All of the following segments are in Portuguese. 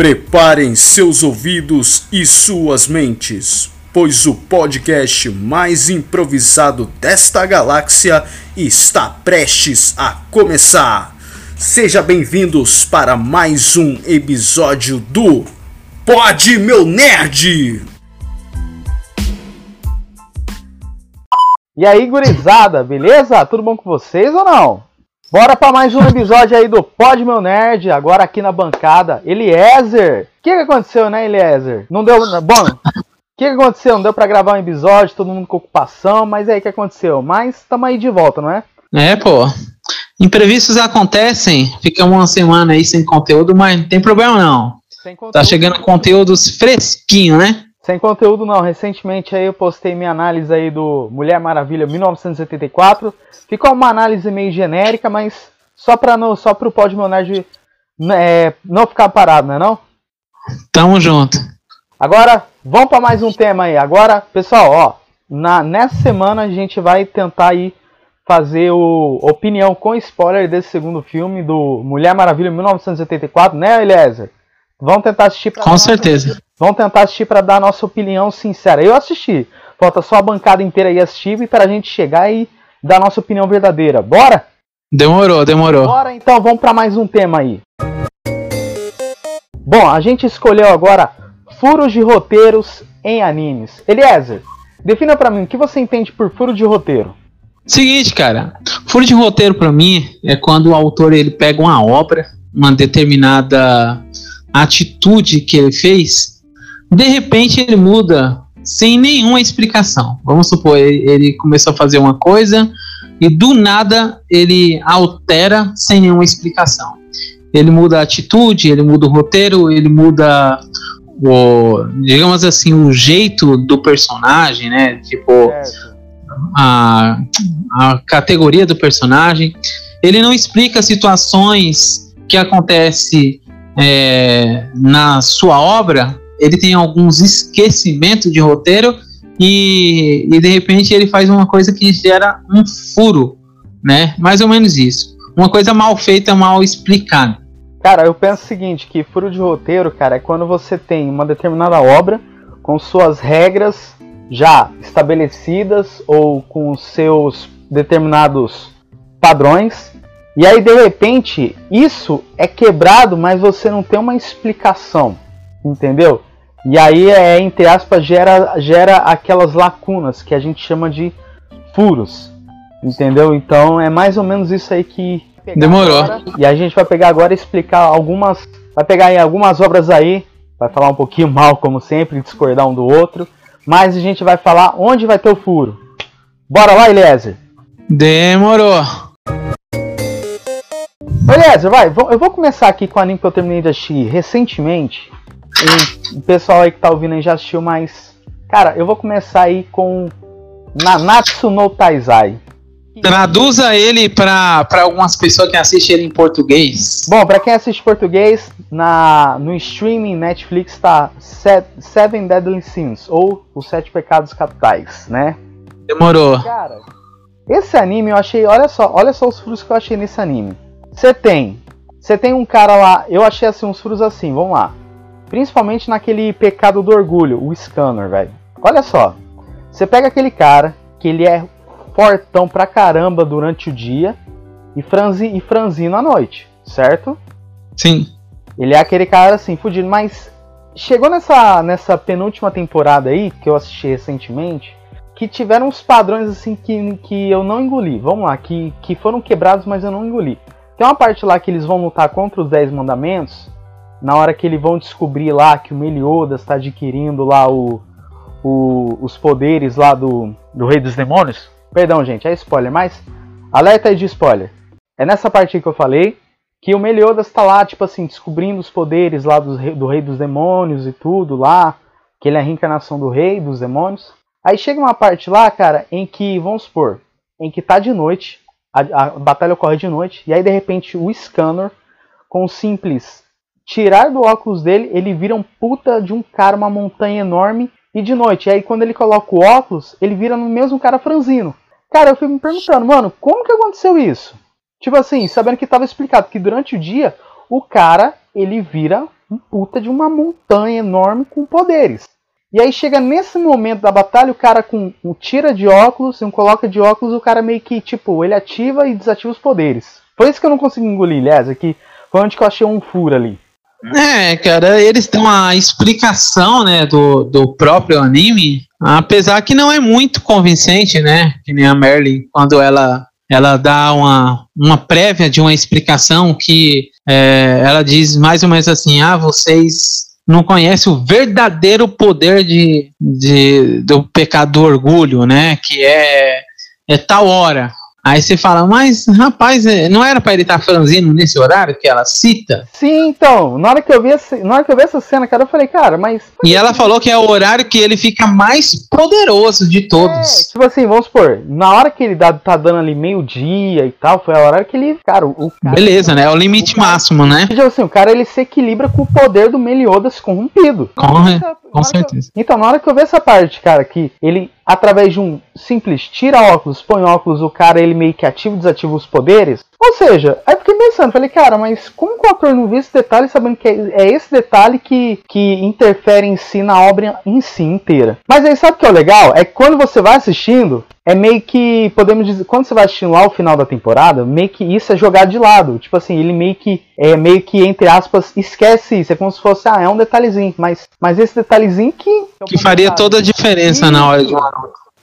Preparem seus ouvidos e suas mentes, pois o podcast mais improvisado desta galáxia está prestes a começar. Sejam bem-vindos para mais um episódio do Pod Meu Nerd! E aí, gurizada, beleza? Tudo bom com vocês ou não? Bora para mais um episódio aí do Pod Meu Nerd, agora aqui na bancada. Eliezer! O que, que aconteceu, né, Eliezer? Não deu. Bom, o que, que aconteceu? Não deu para gravar um episódio, todo mundo com ocupação, mas aí o que aconteceu? Mas estamos aí de volta, não é? É, pô. Imprevistos acontecem, fica uma semana aí sem conteúdo, mas não tem problema não. Tá chegando conteúdos fresquinho, né? Sem conteúdo não, recentemente aí eu postei minha análise aí do Mulher Maravilha 1984. Ficou uma análise meio genérica, mas só para no, só pro Pod Nerd é, não ficar parado, né não? Tamo junto. Agora, vamos para mais um tema aí. Agora, pessoal, ó, na, nessa semana a gente vai tentar aí fazer o opinião com spoiler desse segundo filme do Mulher Maravilha 1984, né, Eliezer? Vamos tentar assistir pra Com certeza. Vamos tentar assistir para dar a nossa opinião sincera. Eu assisti. Falta só a bancada inteira aí assistir para a gente chegar e dar a nossa opinião verdadeira. Bora? Demorou, demorou. Bora então, vamos para mais um tema aí. Bom, a gente escolheu agora furos de roteiros em animes. Eliezer, defina para mim o que você entende por furo de roteiro. Seguinte, cara, furo de roteiro para mim é quando o autor ele pega uma obra, uma determinada atitude que ele fez, de repente ele muda sem nenhuma explicação. Vamos supor, ele, começou a fazer uma coisa e do nada ele altera sem nenhuma explicação. Ele muda a atitude, ele muda o roteiro, ele muda o, digamos assim, o jeito do personagem, né? Tipo, a, a categoria do personagem. Ele não explica situações que acontecem é, na sua obra, ele tem alguns esquecimentos de roteiro e, e de repente ele faz uma coisa que gera um furo, né? Mais ou menos isso. Uma coisa mal feita, mal explicada. Cara, eu penso o seguinte, que furo de roteiro, cara, é quando você tem uma determinada obra com suas regras já estabelecidas ou com seus determinados padrões e aí de repente isso é quebrado, mas você não tem uma explicação, entendeu? E aí é entre aspas gera gera aquelas lacunas que a gente chama de furos, entendeu? Então é mais ou menos isso aí que demorou. Agora, e a gente vai pegar agora e explicar algumas, vai pegar aí algumas obras aí, vai falar um pouquinho mal como sempre, discordar um do outro, mas a gente vai falar onde vai ter o furo. Bora lá, Eliezer. Demorou. Eliezer, vai, eu vou começar aqui com o anime que eu terminei de assistir recentemente. O pessoal aí que tá ouvindo aí já assistiu, mas. Cara, eu vou começar aí com Nanatsu no Taizai. Traduza ele para algumas pessoas que assistem ele em português. Bom, para quem assiste português, na, no streaming Netflix tá Seven Deadly Sins, ou Os Sete Pecados Capitais, né? Demorou. Cara, esse anime eu achei, olha só, olha só os frutos que eu achei nesse anime. Você tem. Você tem um cara lá. Eu achei assim uns furos assim, vamos lá. Principalmente naquele pecado do orgulho, o scanner, velho. Olha só. Você pega aquele cara que ele é fortão pra caramba durante o dia e, franzi, e franzino à noite, certo? Sim. Ele é aquele cara assim, fudido, mas chegou nessa, nessa penúltima temporada aí, que eu assisti recentemente, que tiveram uns padrões assim que, que eu não engoli. Vamos lá, que, que foram quebrados, mas eu não engoli. Tem uma parte lá que eles vão lutar contra os Dez Mandamentos. Na hora que eles vão descobrir lá que o Meliodas está adquirindo lá o, o, os poderes lá do, do Rei dos Demônios. Perdão, gente, é spoiler, mas alerta aí de spoiler. É nessa parte que eu falei que o Meliodas está lá, tipo assim, descobrindo os poderes lá do, do Rei dos Demônios e tudo lá. Que ele é a reencarnação do Rei dos Demônios. Aí chega uma parte lá, cara, em que, vamos supor, em que tá de noite, a, a, batalha ocorre de noite, e aí de repente o Scanner, com o simples tirar do óculos dele, ele vira um puta de um cara, uma montanha enorme, e de noite. E aí quando ele coloca o óculos, ele vira no mesmo cara franzino. Cara, eu fico me perguntando, mano, como que aconteceu isso? Tipo assim, sabendo que estava explicado que durante o dia o cara ele vira um puta de uma montanha enorme com poderes. E aí chega nesse momento da batalha, o cara com um tira de óculos, um coloca de óculos, o cara meio que, tipo, ele ativa e desativa os poderes. Foi isso que eu não consegui engolir, aliás, aqui foi onde que eu achei um furo ali. É, cara, eles dão a explicação, né, do, do próprio anime, apesar que não é muito convincente, né, que nem a Merlin, quando ela ela dá uma, uma prévia de uma explicação que é, ela diz mais ou menos assim, ah, vocês não conhecem o verdadeiro poder de, de, do pecado do orgulho, né, que é, é tal hora, Aí você fala, mas rapaz, é, não era para ele estar tá franzindo nesse horário que ela cita? Sim, então, na hora que eu vi, essa, na hora que eu vi essa cena, cara, eu falei, cara, mas. E ela falou que é o horário que ele fica mais poderoso de todos. É, tipo assim, vamos supor, na hora que ele dá, tá dando ali meio-dia e tal, foi a hora que ele. Cara, o cara, Beleza, né? É o limite o cara, máximo, né? Tipo assim, o cara ele se equilibra com o poder do Meliodas corrompido. Com, com certeza. então, na hora que eu vi essa parte, cara, que ele através de um simples tira óculos, põe óculos, o cara ele meio que ativa e desativa os poderes. Ou seja, aí fiquei pensando, falei, cara, mas como que o ator não viu esse detalhe sabendo que é, é esse detalhe que, que interfere em si na obra em si inteira? Mas aí sabe o que é o legal? É que quando você vai assistindo, é meio que, podemos dizer, quando você vai assistindo lá o final da temporada, meio que isso é jogado de lado. Tipo assim, ele meio que, é meio que, entre aspas, esquece isso. É como se fosse, ah, é um detalhezinho. Mas, mas esse detalhezinho que. Que faria toda a diferença na hora de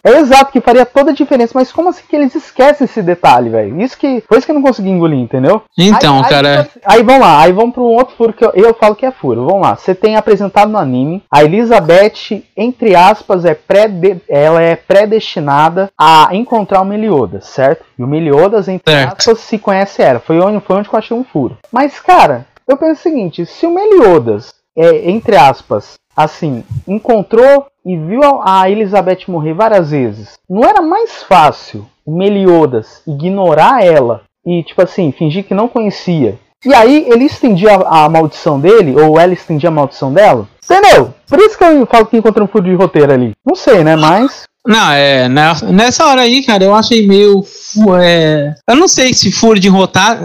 é exato, que faria toda a diferença, mas como assim que eles esquecem esse detalhe, velho? Isso que. Foi isso que eu não consegui engolir, entendeu? Então, aí, cara. Aí, aí, vamos lá, aí vamos para um outro furo que eu, eu falo que é furo. Vamos lá. Você tem apresentado no anime a Elizabeth, entre aspas, é pré ela é predestinada a encontrar o Meliodas, certo? E o Meliodas, entre certo. aspas, se conhece ela. Foi onde, foi onde eu achei um furo. Mas, cara, eu penso o seguinte: se o Meliodas, é, entre aspas, assim, encontrou e viu a Elizabeth morrer várias vezes, não era mais fácil o Meliodas ignorar ela e, tipo assim, fingir que não conhecia? E aí ele estendia a, a maldição dele, ou ela estendia a maldição dela? Entendeu? Por isso que eu falo que encontrei um furo de roteiro ali. Não sei, né? Mas. Não, é. Nessa hora aí, cara, eu achei meio. É, eu não sei se furo de, rotar,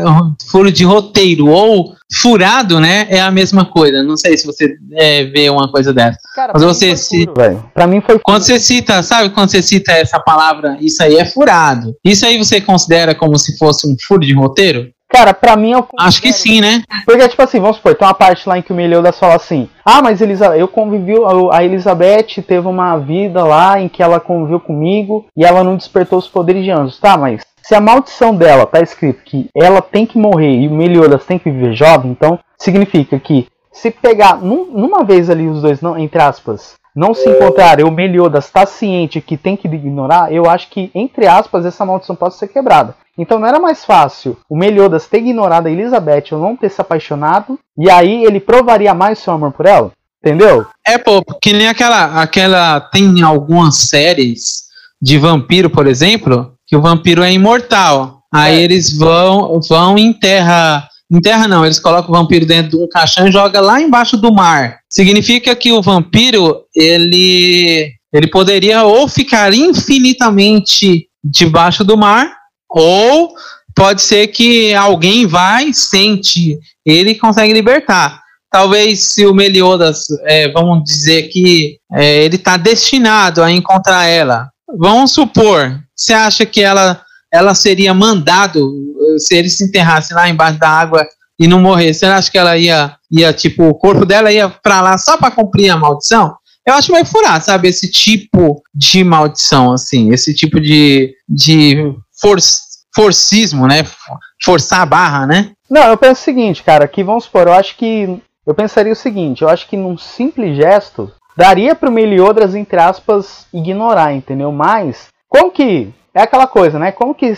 furo de roteiro ou furado, né? É a mesma coisa. Não sei se você é, vê uma coisa dessa. Cara, Mas você se. Furo, pra mim foi. Furo. Quando você cita, sabe quando você cita essa palavra, isso aí é furado. Isso aí você considera como se fosse um furo de roteiro? Cara, pra mim eu Acho que sim, né? Porque, tipo assim, vamos supor, tem uma parte lá em que o Meliodas fala assim: Ah, mas Elisa, eu convivi. A Elizabeth teve uma vida lá em que ela conviveu comigo e ela não despertou os poderes de anjos. Tá, mas se a maldição dela tá escrito que ela tem que morrer e o Meliodas tem que viver jovem, então significa que se pegar num, numa vez ali os dois, não, entre aspas, não se encontrarem, o Meliodas está ciente que tem que ignorar, eu acho que, entre aspas, essa maldição pode ser quebrada. Então não era mais fácil o Meliodas ter ignorado a Elizabeth ou não ter se apaixonado, e aí ele provaria mais seu amor por ela? Entendeu? É, pô, que nem aquela. aquela tem algumas séries de vampiro, por exemplo, que o vampiro é imortal. Aí é. eles vão, vão em terra. Em terra não, eles colocam o vampiro dentro de um caixão e joga lá embaixo do mar. Significa que o vampiro, ele, ele poderia ou ficar infinitamente debaixo do mar, ou pode ser que alguém vai, sente, ele consegue libertar. Talvez se o Meliodas, é, vamos dizer que é, ele está destinado a encontrar ela. Vamos supor, você acha que ela, ela seria mandado, se ele se enterrasse lá embaixo da água e não morresse, você acha que ela ia, ia tipo, o corpo dela ia para lá só para cumprir a maldição? Eu acho meio furar, sabe? Esse tipo de maldição, assim, esse tipo de, de for, forcismo, né? Forçar a barra, né? Não, eu penso o seguinte, cara, que vamos supor, eu acho que. Eu pensaria o seguinte, eu acho que num simples gesto, daria pro Meliodas, entre aspas, ignorar, entendeu? Mas, como que. É aquela coisa, né? Como que,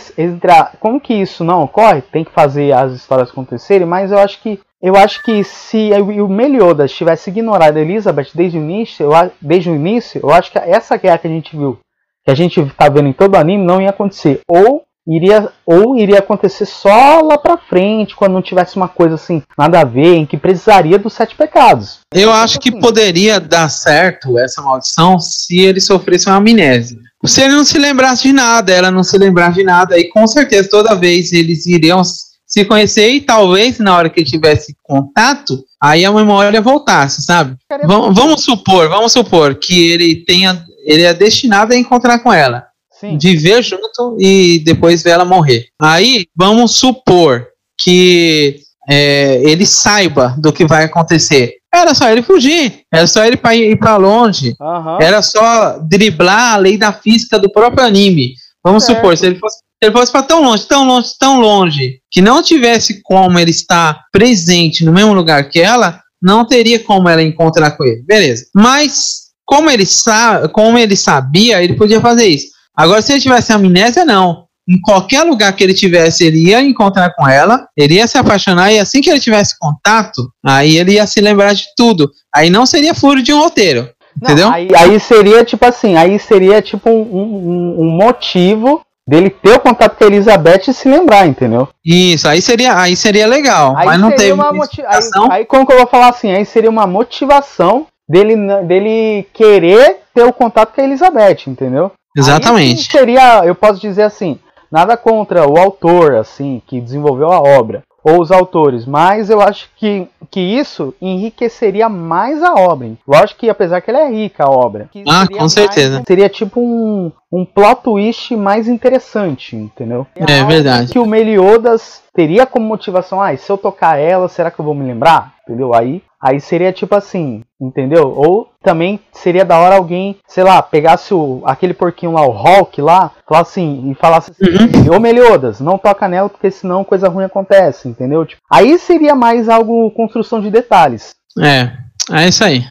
como que isso não ocorre? Tem que fazer as histórias acontecerem, mas eu acho que eu acho que se o Meliodas tivesse ignorado a Elizabeth desde o início, eu, desde o início, eu acho que essa guerra que a gente viu que a gente tá vendo em todo o anime não ia acontecer. Ou iria ou iria acontecer só lá pra frente, quando não tivesse uma coisa assim, nada a ver, em que precisaria dos sete pecados. Eu acho que poderia dar certo essa maldição se ele sofresse uma amnésia. Se ele não se lembrasse de nada, ela não se lembrasse de nada, aí com certeza toda vez eles iriam se conhecer e talvez na hora que ele tivesse contato, aí a memória voltasse, sabe? Vamos, vamos supor, vamos supor que ele tenha, ele é destinado a encontrar com ela, Sim. viver junto e depois ver ela morrer. Aí vamos supor que é, ele saiba do que vai acontecer. Era só ele fugir, era só ele ir para longe, Aham. era só driblar a lei da física do próprio anime. Vamos Certo. supor, se ele fosse, se ele fosse para tão longe, tão longe, tão longe, que não tivesse como ele estar presente no mesmo lugar que ela, não teria como ela encontrar com ele. Beleza. Mas como ele sabe, como ele sabia, ele podia fazer isso. Agora, se ele tivesse amnésia, não. Em qualquer lugar que ele tivesse, ele ia encontrar com ela, ele ia se apaixonar e assim que ele tivesse contato, aí ele ia se lembrar de tudo. Aí não seria furo de um roteiro. Não, Entendeu? Aí, aí seria tipo assim, aí seria tipo um, um- um motivo dele ter o contato com a Elizabeth e se lembrar, entendeu? Isso, aí seria, aí seria legal, Aí mas não teve uma uma moti- aí, aí como que eu vou falar assim? Aí seria uma motivação dele, dele querer ter o contato com a Elizabeth, entendeu? Exatamente. seria, eu posso dizer assim, nada contra o autor, assim, que desenvolveu a obra, ou os autores, mas eu acho que, que isso enriqueceria mais a obra. Lógico que apesar que ela é rica a obra. que Ah, seria com mais- certeza. seria tipo um, um plot twist mais interessante, entendeu? É algo verdade. Que o Meliodas teria como motivação, ah, e se eu tocar ela, será que eu vou me lembrar? Entendeu? Aí, aí seria tipo assim, entendeu? Ou também seria da hora alguém, sei lá, pegasse o, aquele porquinho lá, o Hulk lá, falasse assim, e falasse assim, ô Meliodas, não toca nela porque senão coisa ruim acontece, entendeu? Tipo, aí seria mais algo construção de detalhes. É, é isso aí.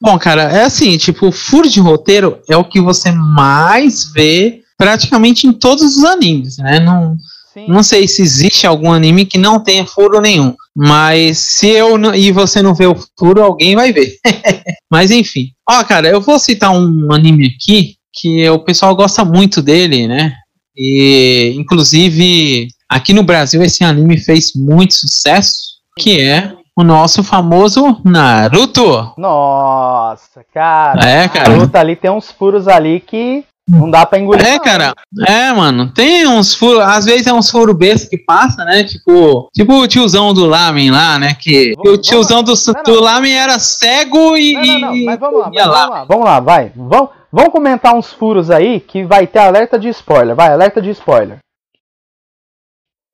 Bom, cara, é assim, tipo, furo de roteiro é o que você mais vê praticamente em todos os animes, né? Não, Sim. não sei se existe algum anime que não tenha furo nenhum, mas se eu não- e você não vê o furo, alguém vai ver. mas enfim. Ó, cara, eu vou citar um anime aqui que o pessoal gosta muito dele, né? E inclusive aqui no Brasil esse anime fez muito sucesso, que é o nosso famoso Naruto. Nossa, cara. É, cara. Naruto ali tem uns furos ali que não dá pra engolir. É, cara. É, mano. Tem uns furos. Às vezes é uns furos besta que passa, né? Tipo, tipo o tiozão do Lamen lá, né? Que, que o Vamos- tiozão do, não, do Lamen era cego e. Não, não, não, mas vamos lá, mas vamos lá, vamos lá, vai. Vamos, vamos comentar uns furos aí que vai ter alerta de spoiler. Vai, alerta de spoiler.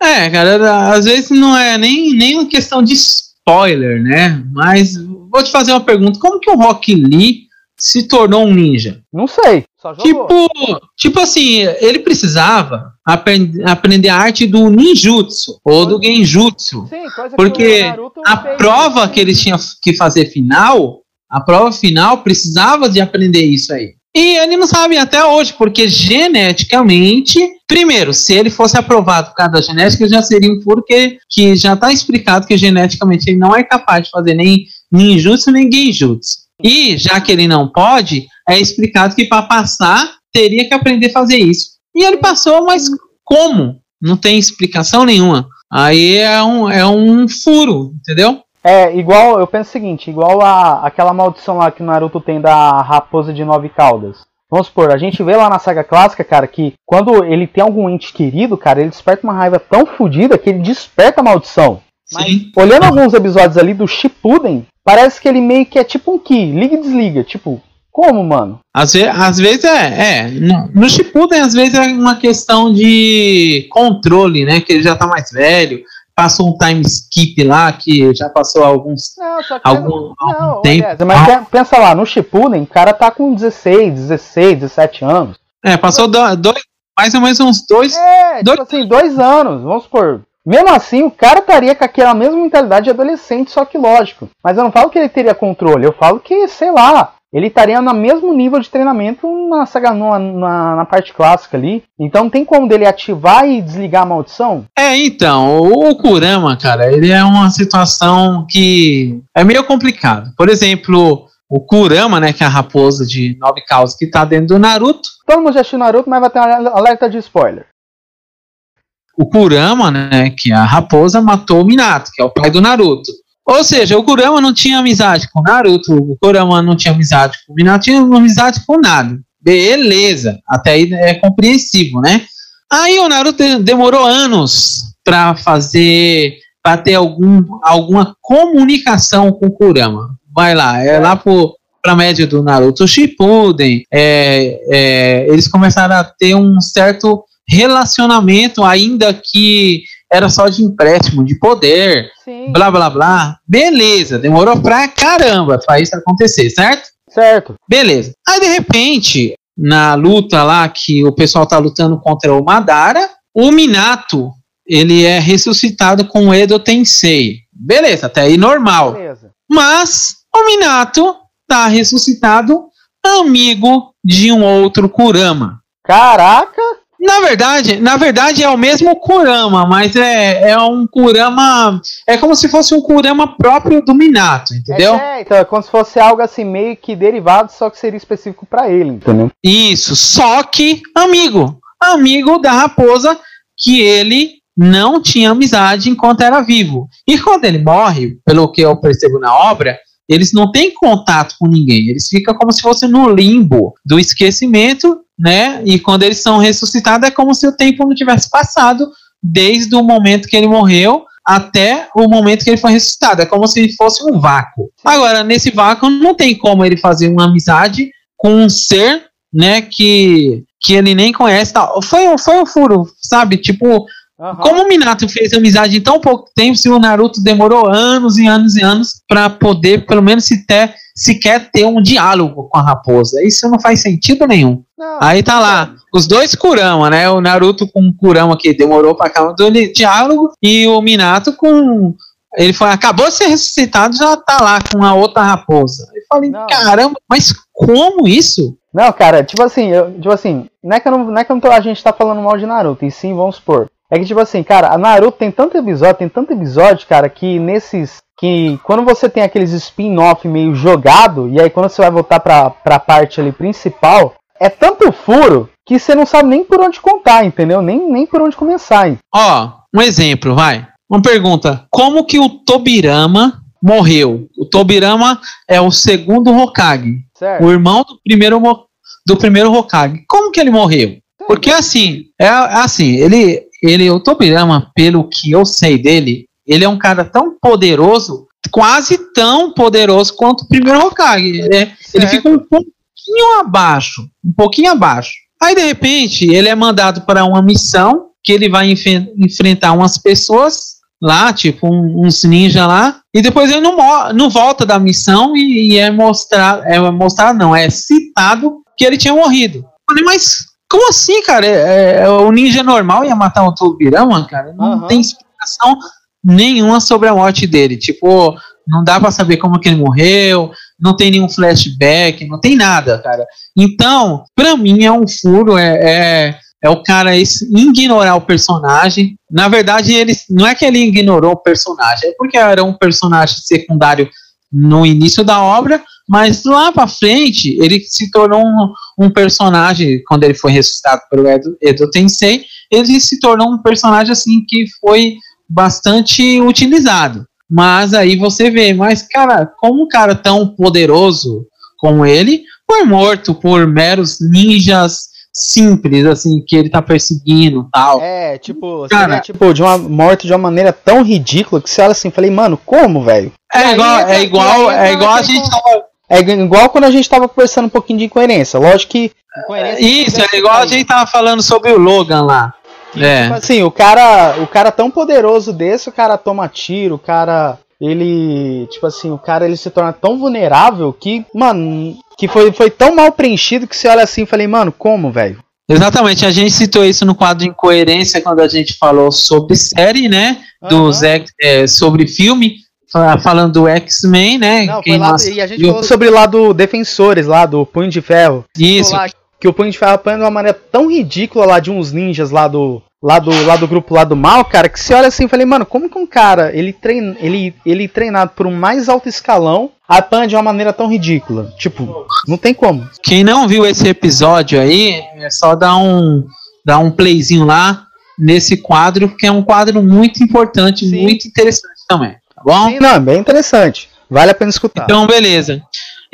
É, cara, às vezes não é nem, nem uma questão de spoiler, né? Mas vou te fazer uma pergunta: como que o Rock Lee se tornou um ninja? Não sei. Tipo, tipo assim, ele precisava aprend- aprender a arte do ninjutsu ou do genjutsu. Sim, porque A fez. prova que ele tinha que fazer final, a prova final precisava de aprender isso aí. E ele não sabe até hoje, porque geneticamente, primeiro, se ele fosse aprovado por causa da genética, já seria um furo que, que já está explicado que geneticamente ele não é capaz de fazer nem ninjutsu nem genjutsu. E já que ele não pode, é explicado que para passar teria que aprender a fazer isso. E ele passou, mas como? Não tem explicação nenhuma. Aí é um, é um furo, entendeu? É, igual, eu penso o seguinte, igual a, aquela maldição lá que o Naruto tem da raposa de nove caudas. Vamos supor, a gente vê lá na saga clássica, cara, que quando ele tem algum ente querido, cara, ele desperta uma raiva tão fodida que ele desperta a maldição. Mas, Sim. olhando alguns episódios ali do Shippuden, parece que ele meio que é tipo um Ki, liga e desliga. Tipo, como, mano? Às, ve às vezes é, é. No, no Shippuden, às vezes é uma questão de controle, né? Que ele já tá mais velho. Passou um time skip lá, que já passou alguns. Não, Algum- algum não, tempo. Eliezer, mas pe- pensa lá, no Shippuden, o cara tá com 16, 16, 17 anos. É, passou do- dois, mais ou menos uns dois. É, Dois- tipo assim, dois anos, vamos supor. Mesmo assim, o cara estaria com aquela mesma mentalidade de adolescente, só que lógico. Mas eu não falo que ele teria controle, eu falo que, sei lá, ele estaria no mesmo nível de treinamento na, saga, na, na, na parte clássica ali. Então tem como dele ativar e desligar a maldição? É, então, o, o Kurama, cara, ele é uma situação que é meio complicado. Por exemplo, o Kurama, né, que é a raposa de nove causas que tá dentro do Naruto. Todo mundo já assistiu Naruto, mas vai ter um alerta de spoiler. O Kurama, né, que é a raposa, matou o Minato, que é o pai do Naruto. Ou seja, o Kurama não tinha amizade com o Naruto, o Kurama não tinha amizade com o Minato, tinha amizade com nada. Beleza, até aí é compreensível, né? Aí o Naruto demorou anos para fazer, para ter algum, alguma comunicação com o Kurama. Vai lá, é lá pro, pra média do Naruto Shippuden, é, é, eles começaram a ter um certo relacionamento, ainda que era só de empréstimo, de poder, Sim. blá blá blá. Beleza, demorou pra caramba pra isso acontecer, certo? Certo. Beleza. Aí de repente, na luta lá que o pessoal tá lutando contra o Madara, o Minato, ele é ressuscitado com o Edo Tensei. Beleza, até aí normal. Beleza. Mas o Minato tá ressuscitado amigo de um outro Kurama. Caraca! Na verdade, na verdade é o mesmo Kurama, mas é, é um Kurama. É como se fosse um Kurama próprio do Minato, entendeu? É, então é como se fosse algo assim meio que derivado, só que seria específico para ele, entendeu? Isso, só que amigo. Amigo da raposa que ele não tinha amizade enquanto era vivo. E quando ele morre, pelo que eu percebo na obra, eles não têm contato com ninguém. Eles ficam como se fosse no limbo do esquecimento né? E quando eles são ressuscitados é como se o tempo não tivesse passado desde o momento que ele morreu até o momento que ele foi ressuscitado. É como se fosse um vácuo. Agora, nesse vácuo não tem como ele fazer uma amizade com um ser, né, que que ele nem conhece, tal. Foi, foi um furo, sabe? Tipo, Uhum. Como o Minato fez amizade em tão pouco tempo, se o Naruto demorou anos e anos e anos para poder, pelo menos, se ter, sequer ter um diálogo com a raposa. Isso não faz sentido nenhum. Não, Aí tá lá, os dois Kurama, né? O Naruto com o Kurama que demorou pra cá do diálogo e o Minato com. Ele foi, acabou de ser ressuscitado já tá lá com a outra raposa. Eu falei, não. caramba, mas como isso? Não, cara, tipo assim, eu, tipo assim, não é que, eu não, não é que tô, a gente tá falando mal de Naruto, e sim, vamos supor. É que, tipo assim, cara, a Naruto tem tanto episódio, tem tanto episódio, cara, que nesses que quando você tem aqueles spin-off meio jogado, e aí quando você vai voltar pra, pra parte ali principal, é tanto furo que você não sabe nem por onde contar, entendeu? Nem, nem por onde começar. Ó, um exemplo, vai. Uma pergunta. Como que o Tobirama morreu? O Tobirama é o segundo Hokage. Certo. O irmão do primeiro, do primeiro Hokage. Como que ele morreu? Porque assim, é assim, ele, ele, o Tobirama, pelo que eu sei dele, ele é um cara tão poderoso, quase tão poderoso quanto o primeiro Hokage. Ele, ele fica um pouquinho abaixo, um pouquinho abaixo. Aí de repente ele é mandado para uma missão que ele vai enf enfrentar umas pessoas lá, tipo um, uns ninja lá, e depois ele não, não volta da missão e, e é mostrado, é mostrado não, é citado que ele tinha morrido. Eu falei, mas como assim, cara? É, é, o ninja normal ia matar o Tobirama, cara? Não uhum. tem explicação nenhuma sobre a morte dele. Tipo, não dá para saber como que ele morreu, não tem nenhum flashback, não tem nada, cara. Então, para mim é um furo, é, é, é o cara ignorar o personagem. Na verdade, ele não é que ele ignorou o personagem, é porque era um personagem secundário no início da obra, mas lá para frente ele se tornou um, um, personagem quando ele foi ressuscitado pelo Edo, Edo Tensei, ele se tornou um personagem assim que foi bastante utilizado. Mas aí você vê, mas cara, como um cara tão poderoso como ele foi morto por meros ninjas simples, assim, que ele tá perseguindo tal. É, tipo, cara, tipo, de uma morte de uma maneira tão ridícula que você olha assim, falei, mano, como, velho? É, igual, é igual, é igual a gente tava. É igual quando a gente tava conversando um pouquinho de incoerência. Lógico que. Isso, é igual a gente tava falando sobre o Logan lá. É. Tipo assim, o cara, o cara tão poderoso desse, o cara toma tiro, o cara ele, tipo assim, o cara ele se torna tão vulnerável que, mano, que foi, foi tão mal preenchido que você olha assim e falei, mano, como, velho? Exatamente, a gente citou isso no quadro de incoerência quando a gente falou sobre série, né? Uhum. Dos, é, sobre filme, falando do X-Men, né? Não, lá, e a gente falou sobre lá do Defensores, lá do Punho de Ferro. Isso. Lá, que o Punho de Ferro apanha de uma maneira tão ridícula lá de uns ninjas lá do, lá do, lá do grupo lá do mal, cara, que você olha assim e falei, mano, como que um cara, ele, treina, ele, ele treinado por um mais alto escalão, apanha de uma maneira tão ridícula? Tipo, não tem como. Quem não viu esse episódio aí, é só dar um, dar um playzinho lá nesse quadro, porque é um quadro muito importante, Sim. muito interessante também, tá bom? Sim, não, é bem interessante. Vale a pena escutar. Então, beleza.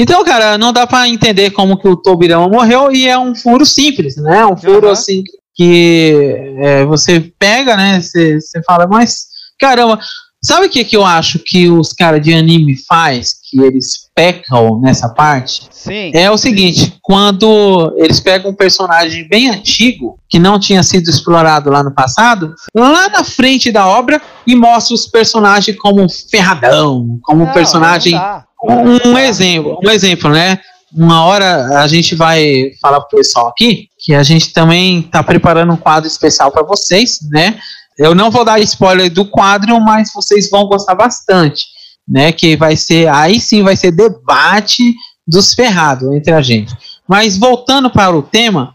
Então, cara, não dá para entender como que o Tobirama morreu e é um furo simples, né? Um furo uhum. assim que é, você pega, né? Você, você fala, mas caramba, sabe o que, que eu acho que os caras de anime faz? Que eles pecam nessa parte? Sim. É o seguinte, quando eles pegam um personagem bem antigo, que não tinha sido explorado lá no passado, lá na frente da obra e mostra os personagens como um ferradão, como um Não, personagem. não. Um, um exemplo, um exemplo, né? Uma hora a gente vai falar pro pessoal aqui que a gente também tá preparando um quadro especial para vocês, né? Eu não vou dar spoiler do quadro, mas vocês vão gostar bastante, né? Que vai ser aí sim vai ser debate dos ferrados entre a gente. Mas voltando para o tema,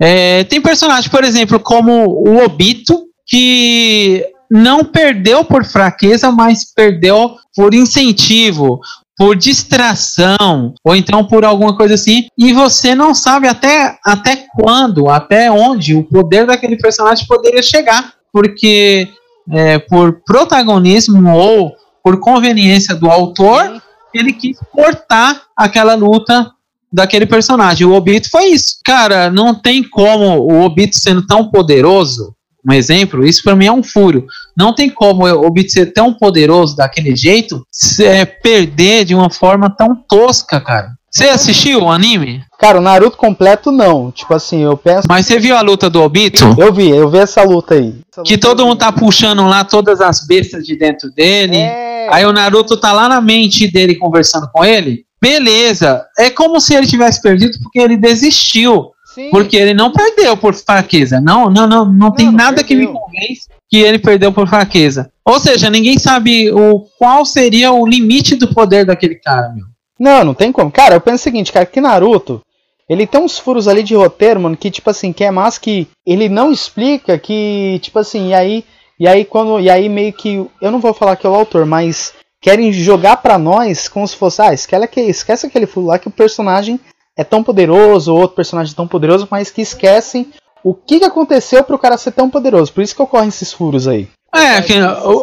é, tem personagens, por exemplo, como o Obito, que não perdeu por fraqueza, mas perdeu por incentivo, por distração, ou então por alguma coisa assim, e você não sabe até, até quando, até onde o poder daquele personagem poderia chegar, porque é, por protagonismo ou por conveniência do autor, ele quis cortar aquela luta daquele personagem. O Obito foi isso. Cara, não tem como o Obito sendo tão poderoso, um exemplo, isso pra mim é um furo. Não tem como o Obito ser tão poderoso daquele jeito, se- é, perder de uma forma tão tosca, cara. Você assistiu o anime? Cara, o Naruto completo não. Tipo assim, eu penso. Mas você viu a luta do Obito? Eu vi, eu vi essa luta aí. Essa Que luta todo eu mundo tá puxando lá todas as bestas de dentro dele. É, Aí o Naruto tá lá na mente dele conversando com ele. Beleza. É como se ele tivesse perdido porque ele desistiu. Sim. Porque ele não perdeu por fraqueza. Não, não, não, não, tem não nada que me perdeu. convence que ele perdeu por fraqueza. Ou seja, ninguém sabe o qual seria o limite do poder daquele cara, meu. Não, não tem como. Cara, eu penso o seguinte, cara, que Naruto, ele tem uns furos ali de roteiro, mano, que tipo assim, que é mais que ele não explica que, tipo assim, e aí, e aí quando, e aí meio que, eu não vou falar que é o autor, mas querem jogar pra nós como se fosse, ah, esquece, aquele- esquece aquele furo lá que o personagem é tão poderoso, ou outro personagem é tão poderoso, mas que esquecem o que, que aconteceu pro cara ser tão poderoso. Por isso que ocorrem esses furos aí. É, que-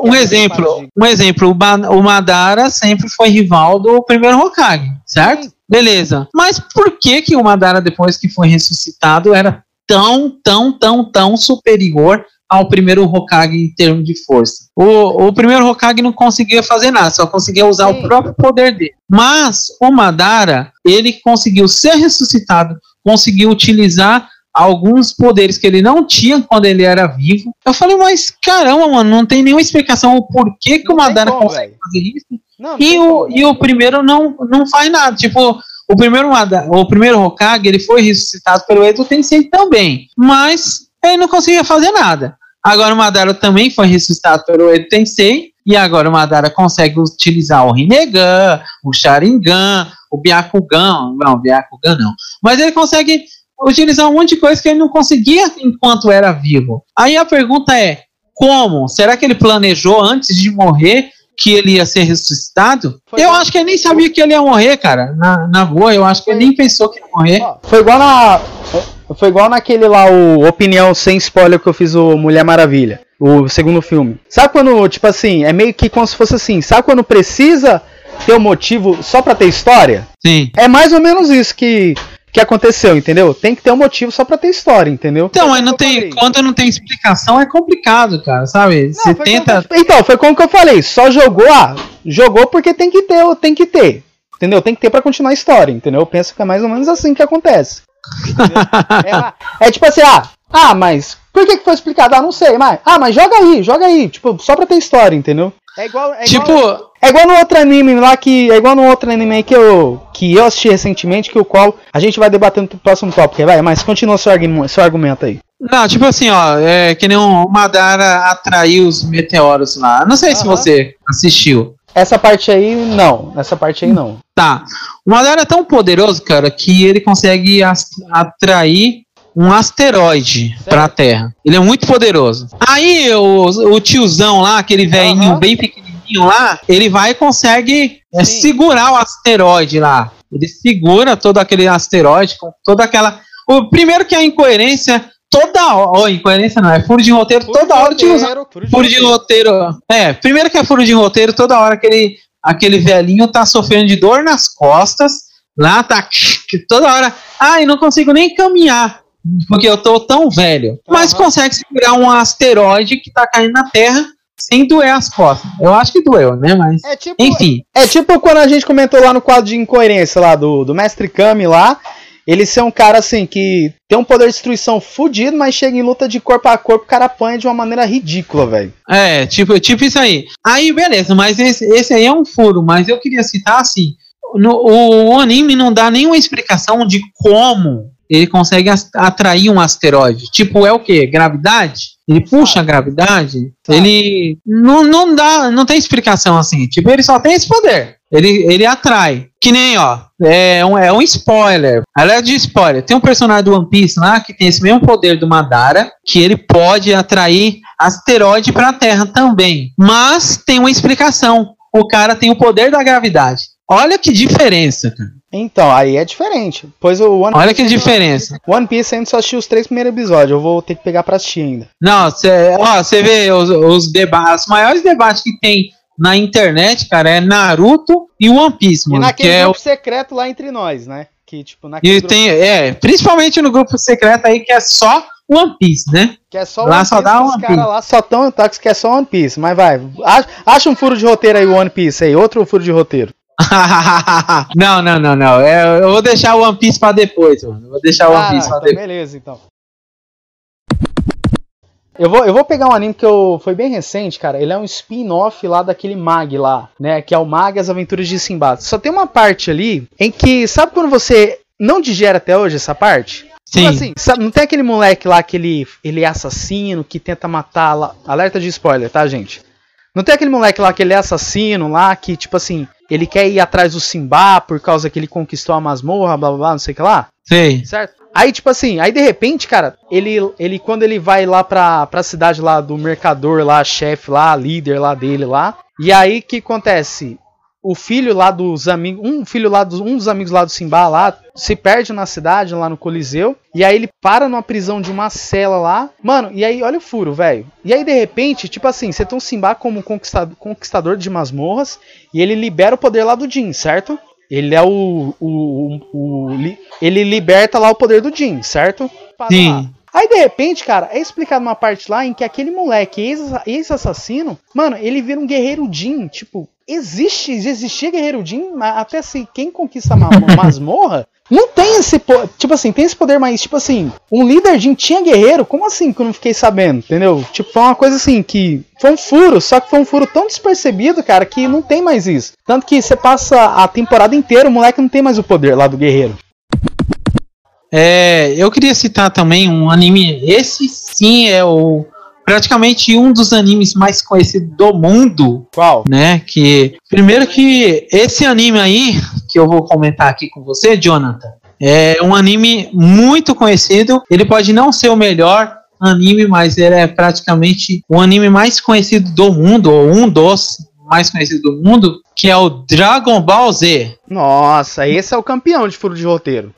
um exemplo, um exemplo, o, o Madara sempre foi rival do primeiro Hokage, certo? Sim. Beleza. Mas por que que o Madara depois que foi ressuscitado era tão, tão, tão, tão superior ao primeiro Hokage em termos de força? O, o primeiro Hokage não conseguia fazer nada, só conseguia usar Sim. o próprio poder dele. Mas o Madara, ele conseguiu ser ressuscitado, conseguiu utilizar alguns poderes que ele não tinha quando ele era vivo. Eu falei, mas caramba, mano, não tem nenhuma explicação o porquê que Não o consegue como, velho. fazer isso. Não, E o, como. e o primeiro não, não faz nada. Tipo, o primeiro, Mada- o primeiro Hokage, ele foi ressuscitado pelo Edo Tensei também. Mas ele não conseguia fazer nada. Agora o Madara também foi ressuscitado pelo Tensei. E agora o Madara consegue utilizar o Rinnegan, o Sharingan, o Byakugan. Não, o Byakugan não. Mas ele consegue utilizar um monte de coisa que ele não conseguia enquanto era vivo. Aí a pergunta é: como? Será que ele planejou antes de morrer que ele ia ser ressuscitado? Foi eu acho que ele nem sabia que ele ia morrer, cara. Na, na boa, eu acho que ele nem pensou que ia morrer. Foi igual na. Foi igual naquele lá, o Opinião Sem Spoiler que eu fiz o Mulher Maravilha. O segundo filme. Sabe quando, tipo assim, é meio que como se fosse assim. Sabe quando precisa ter um motivo só pra ter história? Sim. É mais ou menos isso que, que aconteceu, entendeu? Tem que ter um motivo só pra ter história, entendeu? Então, mas não tem. Quando não tem explicação, é complicado, cara, sabe? Você tenta. como- então, foi como que eu falei. Só jogou, ah, jogou porque tem que ter, tem que ter. Entendeu? Tem que ter pra continuar a história, entendeu? Eu penso que é mais ou menos assim que acontece. É, é tipo assim, ah, ah, mas por que, que foi explicado? Ah, não sei, mas. Ah, mas joga aí, joga aí. Tipo, só pra ter história, entendeu? É igual. É tipo, é igual no outro anime lá que. É igual no outro anime aí que eu. Que eu assisti recentemente, que o qual a gente vai debatendo pro próximo tópico. Vai, mas continua seu, argumento- seu argumento aí. Não, tipo assim, ó, é que nem o Madara atraiu os meteoros lá. Não sei se Aham. você assistiu. Essa parte aí, não. Essa parte aí não. Tá. O Madara é tão poderoso, cara, que ele consegue atrair um asteroide pra Terra. Ele é muito poderoso. Aí o, o tiozão lá, aquele velhinho Aham. bem pequenininho lá, ele vai e consegue é, segurar o asteroide lá. Ele segura todo aquele asteroide com toda aquela. O primeiro que é a incoerência toda hora. Oh, incoerência não, é furo de roteiro toda hora o tiozão. Furo de roteiro. É, primeiro que é furo de roteiro, toda hora aquele, aquele velhinho tá sofrendo de dor nas costas. Lá tá. Toda hora. Ai, não consigo nem caminhar. porque eu tô tão velho. Mas consegue segurar um asteroide que tá caindo na Terra sem doer as costas. Eu acho que doeu, né? Mas. É tipo, Enfim. é tipo quando a gente comentou lá no quadro de incoerência lá do, do Mestre Kami lá. Ele ser um cara assim que tem um poder de destruição fudido, mas chega em luta de corpo a corpo, o cara apanha de uma maneira ridícula, velho. É, tipo, tipo isso aí. Aí, beleza, mas esse, esse aí é um furo, mas eu queria citar assim: no, o, o anime não dá nenhuma explicação de como ele consegue atrair um asteroide. Tipo, é o que? Gravidade? Ele puxa a gravidade? Sabe. Ele. Não, não dá, não tem explicação assim. Tipo, ele só tem esse poder. Ele, ele atrai. Que nem, ó, é um, é um spoiler. Aliás, de spoiler. Tem um personagem do One Piece lá que tem esse mesmo poder do Madara, que ele pode atrair asteroide pra Terra também. Mas tem uma explicação. O cara tem o poder da gravidade. Olha que diferença, cara. Então, aí é diferente. Pois o One, Olha que diferença. One Piece ainda só assistiu os três primeiros episódios. Eu vou ter que pegar pra assistir ainda. Não, você vê os, os debates, os maiores debates que tem na internet, cara, é Naruto e One Piece, E mano. naquele Que é, o- grupo secreto lá entre nós, né? Que, tipo, naquele e grupo tem, é, principalmente no grupo secreto aí que é só One Piece, né? que é só lá One só Piece, dá que os One caras Piece. lá só tão táxi que é só One Piece. Mas vai, acha, acha um furo de roteiro aí, o One Piece aí. Outro furo de roteiro. não, não, não, não. É, eu vou deixar o One Piece pra depois, mano. Eu vou deixar o One Ah, Piece pra então depois. beleza, então. Eu vou, eu vou pegar um anime que eu, foi bem recente, cara. Ele é um spin-off lá daquele Mag lá, né? Que é o Mag As Aventuras de Simba. Só tem uma parte ali em que, sabe quando você não digere até hoje essa parte? Sim. Tipo assim, sabe, não tem aquele moleque lá que ele, ele é assassino, que tenta matar lá. Alerta de spoiler, tá, gente? Não tem aquele moleque lá que ele é assassino lá, que, tipo assim, ele quer ir atrás do Simba por causa que ele conquistou a masmorra, blá blá blá, não sei o que lá? Sei. Certo? Aí, tipo assim, aí de repente, cara, ele, ele quando ele vai lá pra, pra cidade lá do mercador lá, chefe lá, líder lá dele lá, e aí que acontece? O filho lá dos amigos, um filho lá dos, um dos amigos lá do Simba lá, se perde na cidade, lá no Coliseu, e aí ele para numa prisão de uma cela lá, mano, e aí olha o furo, velho. E aí de repente, tipo assim, você tem um Simba como conquistador, conquistador de masmorras, e ele libera o poder lá do Jin, certo? Ele é o. o, o, o li- ele liberta lá o poder do Jin, certo? Sim. Lá. Aí de repente, cara, é explicado uma parte lá em que aquele moleque ex- ex-assassino, mano, ele vira um guerreiro Jin. Tipo, existe, existia guerreiro Jin, até se quem conquista a ma- masmorra. Não tem esse po- Tipo assim, tem esse poder, mas, tipo assim, um líder Jin tinha guerreiro? Como assim que eu não fiquei sabendo? Entendeu? Tipo, foi uma coisa assim que. Foi um furo, só que foi um furo tão despercebido, cara, que não tem mais isso. Tanto que você passa a temporada inteira, o moleque não tem mais o poder lá do guerreiro. É, eu queria citar também um anime. Esse sim é o praticamente um dos animes mais conhecidos do mundo, Qual? né? Que primeiro que esse anime aí que eu vou comentar aqui com você, Jonathan, é um anime muito conhecido. Ele pode não ser o melhor anime, mas ele é praticamente o anime mais conhecido do mundo, ou um dos mais conhecidos do mundo, que é o Dragon Ball Z. Nossa, esse é o campeão de furo de roteiro.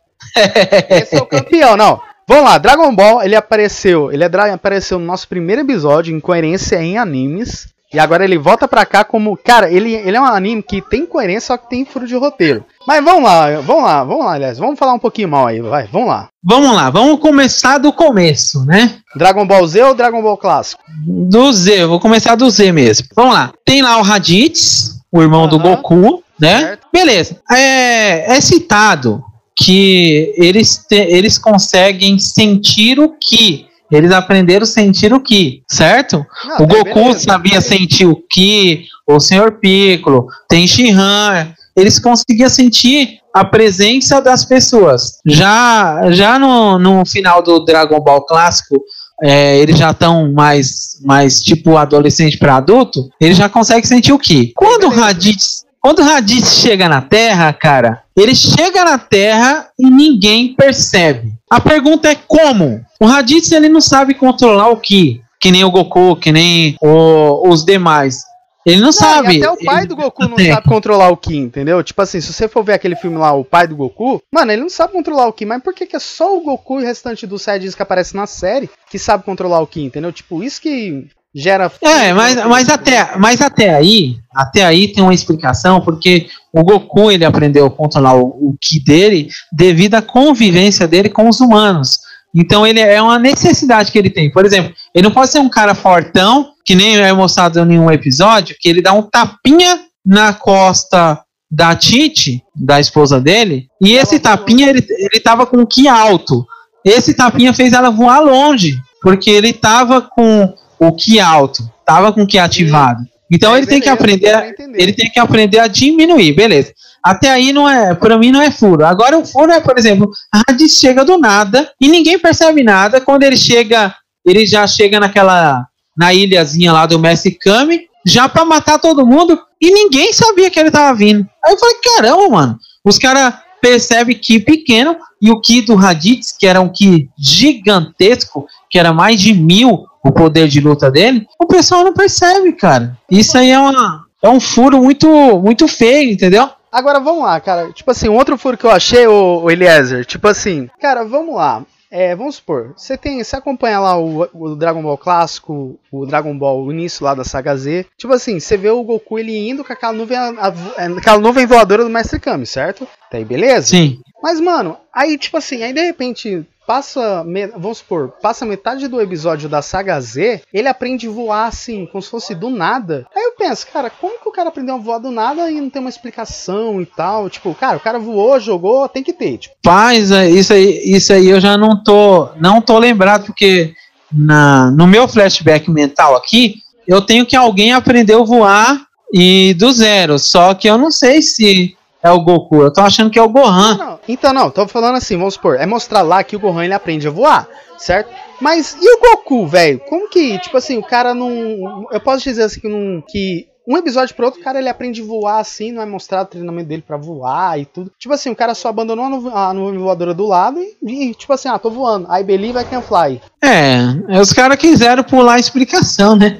esse é o campeão, não. Vamos lá, Dragon Ball, ele apareceu, ele é apareceu no nosso primeiro episódio, Incoerência em Animes. E agora ele volta pra cá como. Cara, ele, ele é um anime que tem coerência, só que tem furo de roteiro. Mas vamos lá, vamos lá, vamos lá, aliás. Vamos falar um pouquinho mal aí, vai, vamos lá. Vamos lá, vamos começar do começo, né? Dragon Ball Z ou Dragon Ball Clássico? Do Z, eu vou começar do Z mesmo. Vamos lá. Tem lá o Raditz, o irmão do. Goku, né? Certo. Beleza. É, é citado que eles, te- eles conseguem sentir o que. Eles aprenderam a sentir o que, certo? Não, o tá, Goku beleza. sabia sentir o Ki, o Sr. Piccolo, tem Shihan. Eles conseguiam sentir a presença das pessoas. Já, já no, no final do Dragon Ball clássico, é, eles já estão mais, mais tipo adolescente para adulto, eles já conseguem sentir o Ki. Quando o. Raditz, quando o Raditz chega na Terra, cara, ele chega na Terra e ninguém percebe. A pergunta é como? O Raditz ele não sabe controlar o Ki, que nem o Goku, que nem o- os demais. Ele não, Não, sabe. até o pai do Goku não tem. sabe controlar o Ki, entendeu? Tipo assim, se você for ver aquele filme lá, o pai do Goku, mano, ele não sabe controlar o Ki, mas por que, que é só o Goku e o restante dos Saiyajins que aparece na série que sabe controlar o Ki, entendeu? Tipo, isso que gera. É, mas, mas, até, mas até aí, até aí tem uma explicação, porque o Goku ele aprendeu a controlar o, o Ki dele devido à convivência dele com os humanos. Então ele é uma necessidade que ele tem. Por exemplo, ele não pode ser um cara fortão, que nem é mostrado em nenhum episódio, que ele dá um tapinha na costa da Tite, da esposa dele, e esse tapinha ele, ele tava com o que alto. Esse tapinha fez ela voar longe, porque ele tava com o que alto, tava com o que ativado. Então ele tem que aprender, ele tem que aprender a diminuir, beleza? Até aí não é, para mim não é furo. Agora o furo é, por exemplo, a Hades chega do nada e ninguém percebe nada. Quando ele chega, ele já chega naquela na ilhazinha lá do Messi Kami, já para matar todo mundo e ninguém sabia que ele tava vindo. Aí eu falei, caramba, mano. Os caras percebem que pequeno e o Ki do Raditz, que era um Ki gigantesco, que era mais de mil o poder de luta dele, o pessoal não percebe, cara. Isso aí é, uma, é um furo muito, muito feio, entendeu? Agora vamos lá, cara. Tipo assim, um outro furo que eu achei, o, o Eliezer, tipo assim, cara, vamos lá. É, vamos supor, você tem, você acompanha lá o, o, Dragon Ball clássico, o Dragon Ball, o início lá da saga Z. Tipo assim, você vê o Goku ele indo com aquela nuvem, a, a, aquela nuvem voadora do Mestre Kami, certo? Tá aí, beleza? Sim. Mas, mano, aí, tipo assim, aí de repente passa, vamos supor, passa metade do episódio da saga Z, ele aprende a voar assim, como se fosse do nada. Aí eu penso, cara, como que o cara aprendeu a voar do nada e não tem uma explicação e tal? Tipo, cara, o cara voou, jogou, tem que ter. Tipo. Paz, é, isso aí, isso aí eu já não tô, não tô lembrado porque na, no meu flashback mental aqui, eu tenho que alguém aprendeu a voar e do zero, só que eu não sei se é o Goku. Eu tô achando que é o Gohan. Não, então não, tô falando assim, vamos supor, é mostrar lá que o Gohan ele aprende a voar, certo? Mas e o Goku, velho? Como que, tipo assim, o cara não. Eu posso dizer assim que, não, que um episódio pro outro, o cara ele aprende a voar assim, não é mostrado o treinamento dele para voar e tudo. Tipo assim, o cara só abandonou a nuvem, a nuvem voadora do lado e, e, tipo assim, ah, tô voando. I believe I can fly. É, os caras quiseram pular a explicação, né?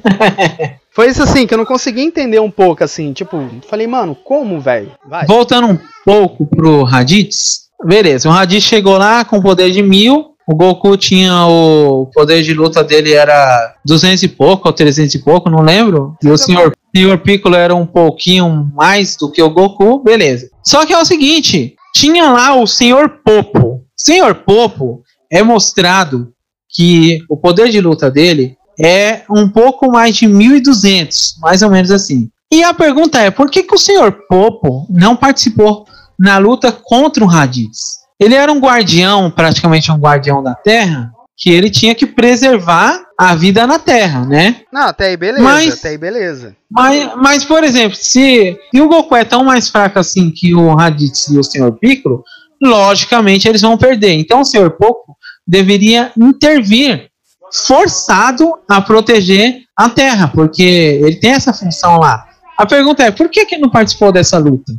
Foi isso assim, que eu não consegui entender um pouco, assim, tipo, falei, mano, como, velho? Voltando um pouco pro Raditz, beleza, o Raditz chegou lá com poder de mil, o Goku tinha o poder de luta dele era 200 e pouco, ou 300 e pouco, não lembro. E o senhor, senhor Piccolo era um pouquinho mais do que o Goku, beleza. Só que é o seguinte, tinha lá o senhor Popo. Senhor Popo é mostrado que o poder de luta dele é um pouco mais de 1.200, mais ou menos assim. E a pergunta é, por que, que o senhor Popo não participou na luta contra o Raditz? Ele era um guardião, praticamente um guardião da Terra, que ele tinha que preservar a vida na Terra, né? Não, até aí beleza, mas, até aí beleza. Mas, mas, por exemplo, se, se o Goku é tão mais fraco assim que o Raditz e o Sr. Piccolo, logicamente eles vão perder. Então o Sr. Popo deveria intervir forçado a proteger a Terra, porque ele tem essa função lá. A pergunta é, por que que não participou dessa luta?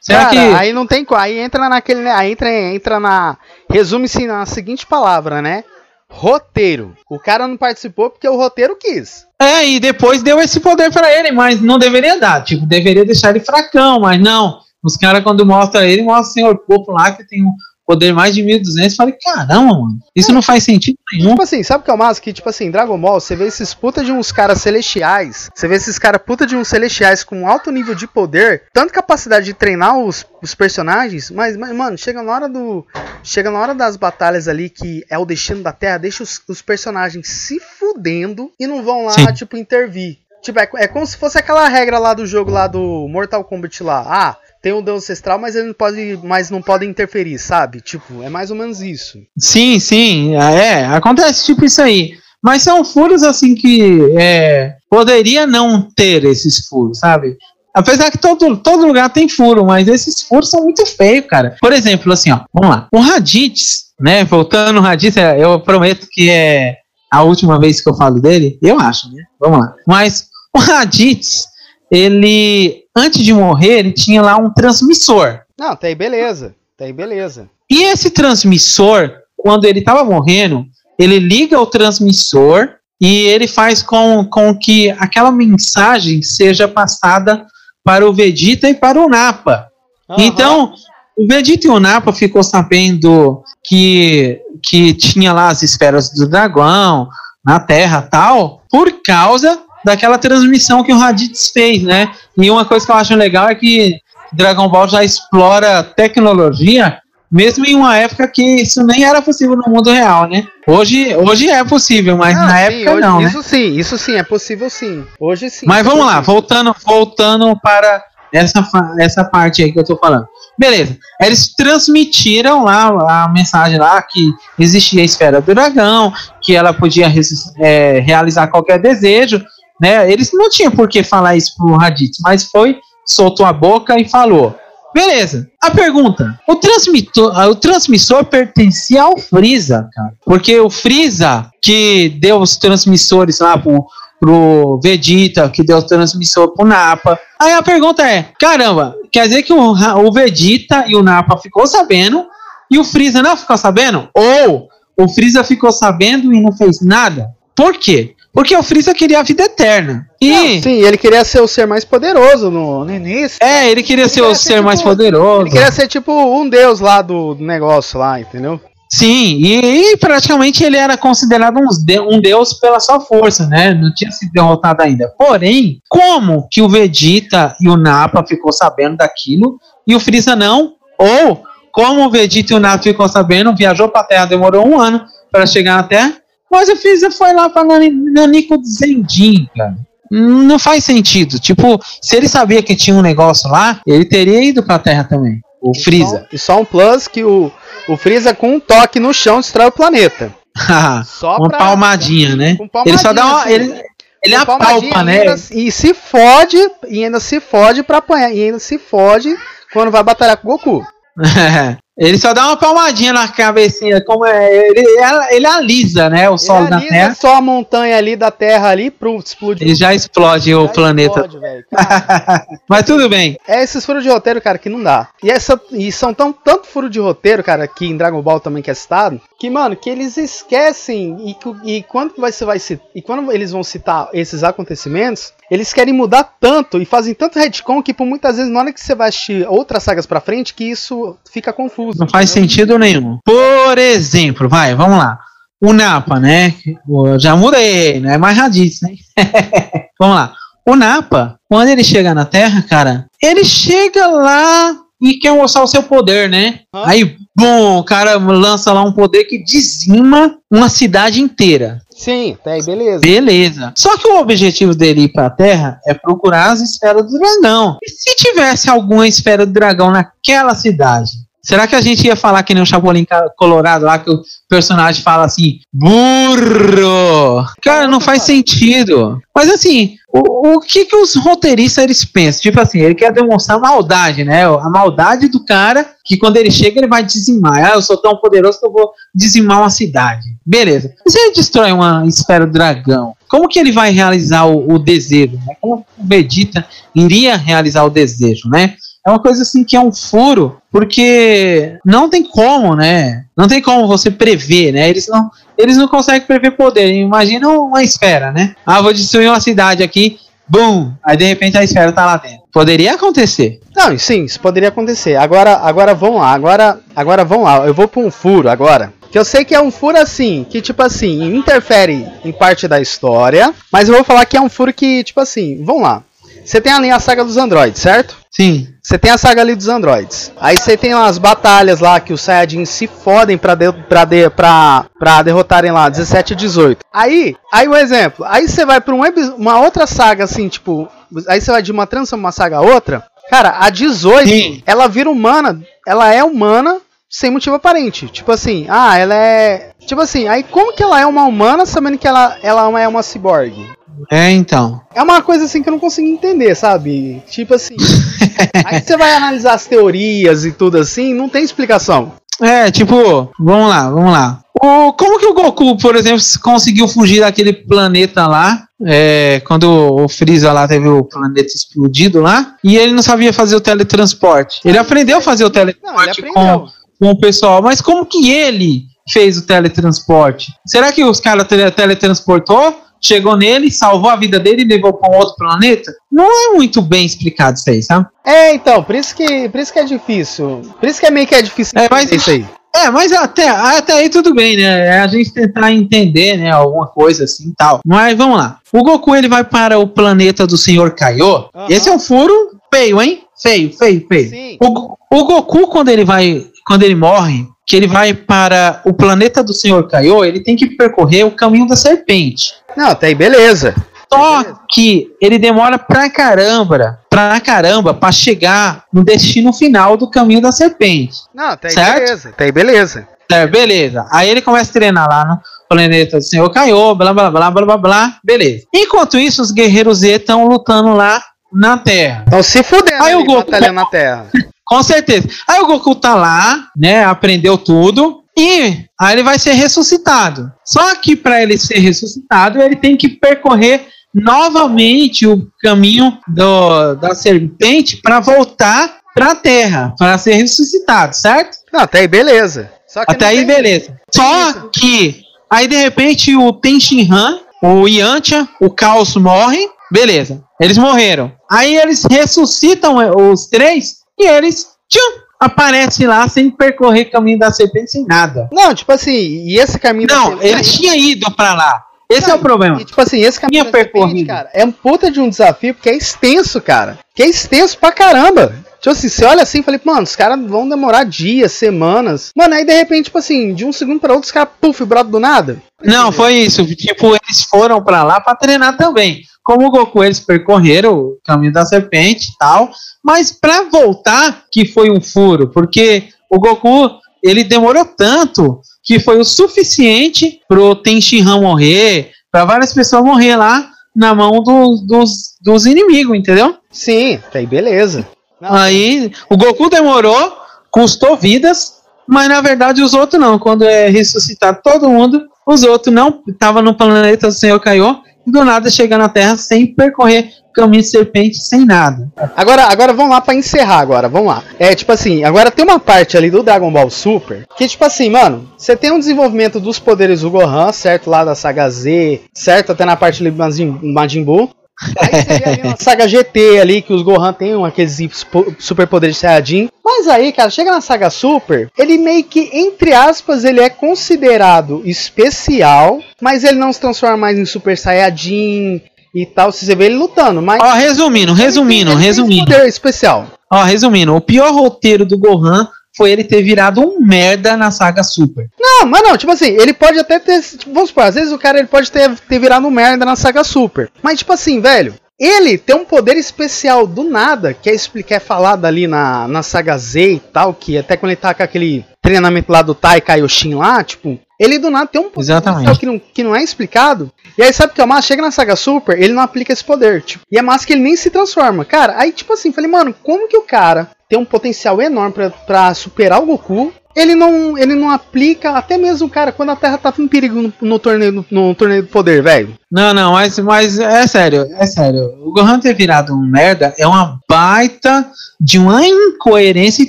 Será Cara, que aí não tem aí entra naquele, né, aí entra entra na resume-se na seguinte palavra, né? Roteiro. O cara não participou porque o roteiro quis. É, e depois deu esse poder para ele, mas não deveria dar. Tipo, deveria deixar ele fracão, mas não. Os caras, quando mostram ele, mostra o senhor Popo lá que tem um, poder mais de 1200. Falei, caramba, mano, isso é. não faz sentido nenhum. Tipo assim, sabe o que é o massa? Que, tipo assim, Dragon Ball, você vê esses puta de uns caras celestiais, você vê esses caras puta de uns celestiais com alto nível de poder, tanto capacidade de treinar os, os personagens, mas, mas, mano, chega na hora do. Chega na hora das batalhas ali, que é o destino da Terra, deixa os, os personagens se fudendo e não vão lá, Sim. tipo, intervir. Tipo, é, é como se fosse aquela regra lá do jogo lá do Mortal Kombat lá. Ah, tem um deus ancestral, mas ele não pode, mas não pode interferir, sabe? Tipo, é mais ou menos isso. Sim, sim, é, acontece tipo isso aí. Mas são furos assim que é, poderia não ter esses furos, sabe? Apesar que todo, todo lugar tem furo, mas esses furos são muito feios, cara. Por exemplo, assim, ó, vamos lá. O Raditz, né? Voltando no Raditz, é, eu prometo que é a última vez que eu falo dele. Eu acho, né? Vamos lá. Mas o Raditz, ele antes de morrer, ele tinha lá um transmissor. Não, tá aí beleza. Tá aí beleza. E esse transmissor, quando ele tava morrendo, ele liga o transmissor e ele faz com, com que aquela mensagem seja passada para o Vegeta e para o Nappa. Uhum. Então, o Vegeta e o Nappa ficou sabendo que, que tinha lá as esferas do dragão na Terra tal, por causa daquela transmissão que o Raditz fez, né? E uma coisa que eu acho legal é que Dragon Ball já explora tecnologia Mesmo em uma época que isso nem era possível no mundo real, né? Hoje, hoje é possível, mas Ah, na sim, época hoje- não, né? Isso sim, isso sim, é possível sim. Hoje sim. Mas isso é vamos lá, possível. voltando, voltando para essa, essa parte aí que eu tô falando. Beleza, eles transmitiram lá a mensagem lá que existia a esfera do dragão, que ela podia é, realizar qualquer desejo, né? Eles não tinham por que falar isso pro Raditz, mas foi, soltou a boca e falou. Beleza. A pergunta: o transmissor, o transmissor pertencia ao Freeza, cara. Porque o Freeza que deu os transmissores lá pro, pro Vegeta, que deu o transmissor pro Nappa. Aí a pergunta é: caramba, quer dizer que o, o Vegeta e o Nappa ficou sabendo e o Freeza não ficou sabendo? Ou o Freeza ficou sabendo e não fez nada? Por quê? Porque o Freeza queria a vida eterna. E Não, sim, ele queria ser o ser mais poderoso no, no início. é, ele queria ser o queria ser ser mais tipo- poderoso. Ele queria ser tipo um deus lá do negócio lá, entendeu? Sim, e, e praticamente ele era considerado de- um deus pela sua força, né? Não tinha sido derrotado ainda. Porém, como que o Vegeta e o Nappa ficou sabendo daquilo e o Freeza não? Ou como o Vegeta e o Nappa ficou sabendo, viajou pra Terra, demorou um ano para chegar na Terra, mas o Freeza foi lá pra Nani- Nanico Zendin, cara. Não faz sentido. Tipo, se ele sabia que tinha um negócio lá, ele teria ido pra Terra também. O Freeza. E só um plus que o, o Freeza com um toque no chão destrói o planeta. Só uma pra- palmadinha, né? com Ele só dá uma. assim, Ele, ele palmadinha apalpa, e né? ainda- E se fode, e ainda se fode pra apanhar. E ainda se fode quando vai batalhar com o Goku. ele só dá uma palmadinha na cabecinha, como é. Ele, ele alisa, né? O solo da Terra. só a montanha ali da Terra ali pro explodir. Ele já explode o Já planeta. explode, Mas tudo bem. É esses furos de roteiro, cara, que não dá. E, essa, e são tão, tanto furo de roteiro, cara, que em Dragon Ball também que é citado, que, mano, que eles esquecem e, e quando você vai citar, e quando eles vão citar esses acontecimentos, eles querem mudar tanto e fazem tanto retcon que por muitas vezes na hora que você vai assistir outras sagas pra frente, que isso fica confuso. Não faz entendeu? sentido nenhum. Por exemplo, vai, vamos lá. O Napa, né? Eu Já mudei, não é mais Raditz, né? vamos lá. O Napa, quando ele chega na Terra, cara, ele chega lá e quer mostrar o seu poder, né? Hã? Aí, bom, o cara lança lá um poder que dizima uma cidade inteira. Sim, até aí, beleza. Beleza. Só que o objetivo dele ir pra Terra é procurar as esferas do dragão. E se tivesse alguma esfera do dragão naquela cidade? Será que a gente ia falar que nem o Chapolin Colorado lá, que o personagem fala assim, burro? Cara, não faz sentido. Mas assim, o, o que que os roteiristas eles pensam? Tipo assim, ele quer demonstrar maldade, né? A maldade do cara, que quando ele chega ele vai dizimar. Ah, eu sou tão poderoso que eu vou dizimar uma cidade. Beleza. E se ele destrói uma esfera do dragão? Como que ele vai realizar o, o desejo? Né? Como o Vegeta iria realizar o desejo, né? É uma coisa assim que é um furo, porque não tem como, né? Não tem como você prever, né? Eles não, eles não conseguem prever poder. Imagina uma esfera, né? Ah, vou destruir uma cidade aqui, bum! Aí de repente a esfera tá lá dentro. Poderia acontecer. Não, sim, isso poderia acontecer. Agora, agora vamos lá, agora, agora vamos lá. Eu vou pra um furo agora. Que eu sei que é um furo assim, que tipo assim, interfere em parte da história, mas eu vou falar que é um furo que, tipo assim, vamos lá. Você tem ali a saga dos androides, certo? Sim. Você tem a saga ali dos androides. Aí você tem as batalhas lá que os Saiyajins se fodem pra, de, pra, de, pra, pra derrotarem lá, 17 e 18. Aí, aí um exemplo. Aí você vai pra um, uma outra saga assim, tipo. Aí você vai de uma trança uma saga a outra. Cara, a 18, Sim. ela vira humana. Ela é humana sem motivo aparente. Tipo assim, ah, ela é. Tipo assim, aí como que ela é uma humana sabendo que ela, ela é uma ciborgue? É, então. É uma coisa assim que eu não consigo entender, sabe? Tipo assim. aí você vai analisar as teorias e tudo assim, não tem explicação. É, tipo, vamos lá, vamos lá. O, como que o Goku, por exemplo, conseguiu fugir daquele planeta lá? é, quando o Freeza lá teve o planeta explodido lá, e ele não sabia fazer o teletransporte. Ele aprendeu a fazer o Não, ele teletransporte com, aprendeu. com o pessoal, mas como que ele fez o teletransporte? Será que os caras tele, teletransportou? Chegou nele, salvou a vida dele e levou para um outro planeta? Não é muito bem explicado isso aí, sabe? É, então, por isso que, por isso que é difícil. Por isso que é meio que é difícil É, mas- isso aí. É, mas até, até aí tudo bem, né? É a gente tentar entender, né? Alguma coisa assim e tal. Mas vamos lá. O Goku ele vai para o planeta do Senhor Kaiô. Esse é um furo feio, hein? Feio, feio, feio. Sim. O, o Goku, quando ele vai quando ele morre, que ele vai para o planeta do Senhor Kaiô, ele tem que percorrer o caminho da serpente. Não, até aí beleza. Só que ele demora pra caramba, pra caramba, pra chegar no destino final do caminho da serpente. Não, até aí Certo? beleza. Até aí beleza. É, beleza. Aí ele começa a treinar lá no planeta do Senhor Kaiô, blá blá blá blá blá blá, beleza. Enquanto isso, os guerreiros Z estão lutando lá na Terra. Então se fudendo Aí o Goku- batalhando na Terra. Com certeza. Aí o Goku tá lá, né? Aprendeu tudo. E aí ele vai ser ressuscitado. Só que para ele ser ressuscitado, ele tem que percorrer novamente o caminho do, da serpente para voltar para a Terra, para ser ressuscitado, certo? Não, até aí beleza. Só que Até aí, tem- beleza. Só isso. que aí de repente o Tenshinhan, o Yantia, o Caos morrem, beleza. Eles morreram. Aí eles ressuscitam eh, os três e eles tchum, aparecem lá sem percorrer caminho da serpente sem nada. Não, tipo assim, e esse caminho da Não, serpente- ele tinha ido pra lá. Esse é Não, o problema. E, tipo assim, esse caminho da serpente, percorrido. cara, é um puta de um desafio porque é extenso, cara. Que é extenso pra caramba. Tipo assim, você olha assim e fala, mano, os caras vão demorar dias, semanas. Mano, aí de repente, tipo assim, de um segundo pra outro, os caras, puf, brota do nada. Não, foi isso. Tipo, eles foram pra lá pra treinar também. Como o Goku, eles percorreram o caminho da serpente e tal. Mas pra voltar, que foi um furo. Porque o Goku, ele demorou tanto que foi o suficiente pro Tenshinhan morrer, pra várias pessoas morrer lá na mão do- dos, dos inimigos, entendeu? Sim, tá aí beleza. Não. Aí o Goku demorou, custou vidas, mas na verdade os outros não. Quando é ressuscitar todo mundo, os outros não estavam no planeta do Senhor Kaiô do nada chega na Terra sem percorrer caminho de serpente, sem nada. Agora, agora vamos lá pra encerrar agora, vamos lá. É tipo assim, agora tem uma parte ali do Dragon Ball Super que tipo assim, mano, você tem um desenvolvimento dos poderes do Gohan, certo? Lá da saga Z, certo? Até na parte ali do Majin Buu. Aí você vê ali na saga GT ali que os Gohan tem um, aqueles super superpoderes de Saiyajin. Mas aí, cara, chega na saga Super, ele meio que, entre aspas, ele é considerado especial, mas ele não se transforma mais em Super Saiyajin e tal. Se você vê ele lutando, mas. Ó, resumindo, resumindo, Ele tem esse resumindo. poder especial. Ó, resumindo, o pior roteiro do Gohan foi ele ter virado um merda na saga Super. Não, mas não, tipo assim, ele pode até ter. tipo, vamos supor, às vezes o cara ele pode ter, ter virado um merda na saga Super. Mas, tipo assim, velho, ele tem um poder especial do nada, que é, expli- que é falado ali na, na saga Z e tal, que até quando ele tá com aquele treinamento lá do Tai Kaioshin lá, tipo, ele do nada tem um poder especial que não, que não é explicado. E aí sabe o que é o massa? Chega na saga Super, ele não aplica esse poder, tipo, e é massa que ele nem se transforma. Cara, aí tipo assim, falei, mano, como que o cara tem um potencial enorme pra, pra superar o Goku. Ele não, ele não aplica, até mesmo, cara, quando a Terra tava em perigo no, no torneio, no, no torneio do poder, velho. Não, não, mas, mas é sério, é sério. O Gohan ter virado um merda é uma baita de uma incoerência e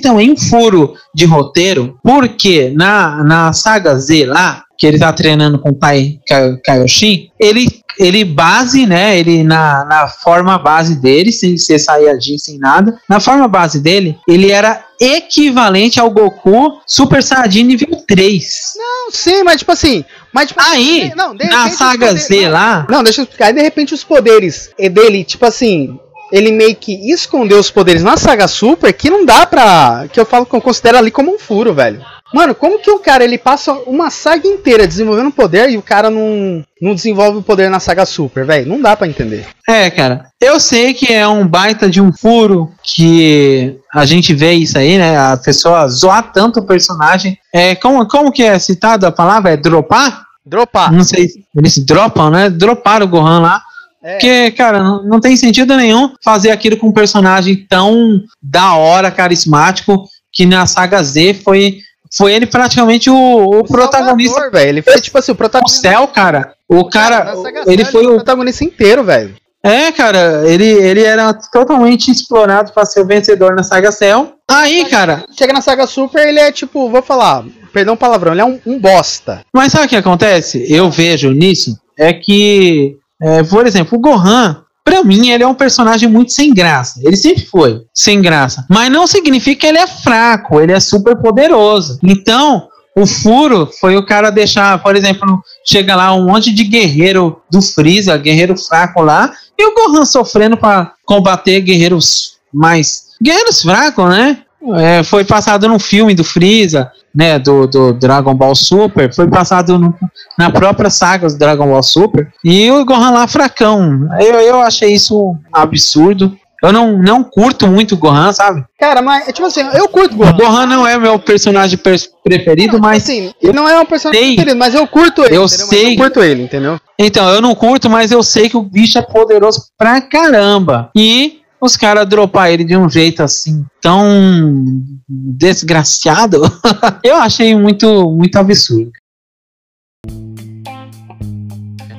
também um furo de roteiro, porque na, na saga Z lá, que ele tá treinando com o Ka- Kaioshin, ele, ele base, né, ele na, na forma base dele, sem ser Saiyajin, sem nada, na forma base dele, ele era equivalente ao Goku Super Saiyajin nível 3. Não, sim, mas tipo assim. Mas, tipo, Aí, não, de na saga poderes- Z lá, Não, deixa eu explicar. Aí de repente os poderes dele, tipo assim. Ele meio que escondeu os poderes na saga Super que não dá pra. Que eu falo que eu considero ali como um furo, velho. Mano, como que o cara ele passa uma saga inteira desenvolvendo poder e o cara não, não desenvolve o poder na saga Super, velho? Não dá pra entender. É, cara, eu sei que é um baita de um furo que a gente vê isso aí, né? A pessoa zoar tanto o personagem. É, como, como que é citado a palavra? É dropar? Dropar. Não sei, eles dropam, né? Droparam o Gohan lá. É. Porque, cara, não, não tem sentido nenhum fazer aquilo com um personagem tão da hora, carismático, que na saga Z foi, foi ele praticamente o, o protagonista Salvador, velho. Ele foi tipo assim, o protagonista. céu, cara. O cara, ele foi o o protagonista inteiro, velho. é, cara, ele, ele era totalmente explorado para ser o vencedor na saga Cell. Aí, cara, Chega na saga Super, ele é tipo, vou falar, perdão o palavrão, ele é um, um bosta. mas sabe o que acontece? Eu vejo nisso é que, é, por exemplo, o Gohan, pra mim, ele é um personagem muito sem graça. Ele sempre foi sem graça. Mas não significa que ele é fraco, ele é super poderoso. Então, o furo foi o cara deixar, por exemplo, chega lá um monte de guerreiro do Freeza, guerreiro fraco lá, e o Gohan sofrendo pra combater guerreiros mais. Guerreiros fracos, né? é, foi passado num filme do Freeza, né, do, do Dragon Ball Super, foi passado no, na própria saga do Dragon Ball Super, e o Gohan lá fracão. Eu, eu achei isso absurdo. Eu não, não curto muito o Gohan, sabe? Cara, mas, tipo assim, eu curto o Gohan. O Gohan não é meu personagem preferido, mas. Assim, ele não é um personagem sei, preferido, mas eu curto ele. Eu entendeu? sei. Mas eu curto ele, entendeu? Então, eu não curto, mas eu sei que o bicho é poderoso pra caramba. E os caras dropar ele de um jeito assim tão desgraciado, eu achei muito, muito absurdo.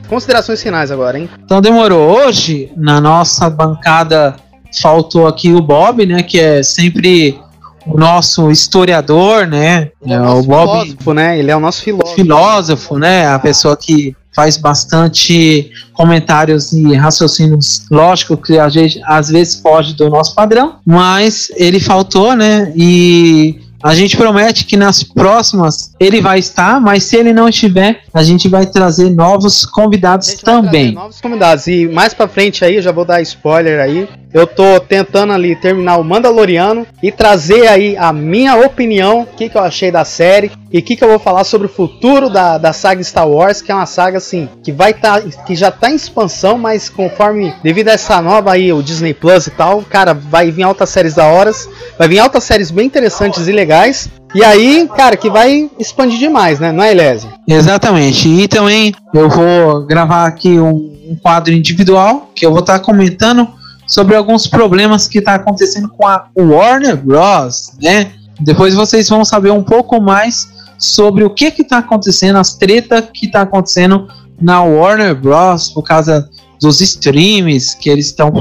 Considerações finais agora, hein? Então demorou. Hoje, na nossa bancada, faltou aqui o Bob, né? Que é sempre o nosso historiador, né? é, é o, o Bob, filósofo, né? Ele é o nosso filósofo. Filósofo, né? A pessoa que faz bastante comentários e raciocínios lógico que a gente às vezes foge do nosso padrão, mas ele faltou, né? E a gente promete que nas próximas ele vai estar, mas se ele não estiver, a gente vai trazer novos convidados também. novos convidados e mais para frente aí, eu já vou dar spoiler aí. Eu tô tentando ali terminar o Mandaloriano e trazer aí a minha opinião, o que, que eu achei da série e o que, que eu vou falar sobre o futuro da, da saga Star Wars, que é uma saga assim que vai tá, que já tá em expansão, mas conforme devido a essa nova aí o Disney Plus e tal, cara, vai vir altas séries da horas, vai vir altas séries bem interessantes e legais. E aí, cara, que vai expandir demais, né? Não é, Elésio? Exatamente. E também eu vou gravar aqui um, um quadro individual que eu vou estar tá comentando sobre alguns problemas que está acontecendo com a Warner Bros, né? Depois vocês vão saber um pouco mais sobre o que está acontecendo, as tretas que está acontecendo na Warner Bros por causa dos streams que eles estão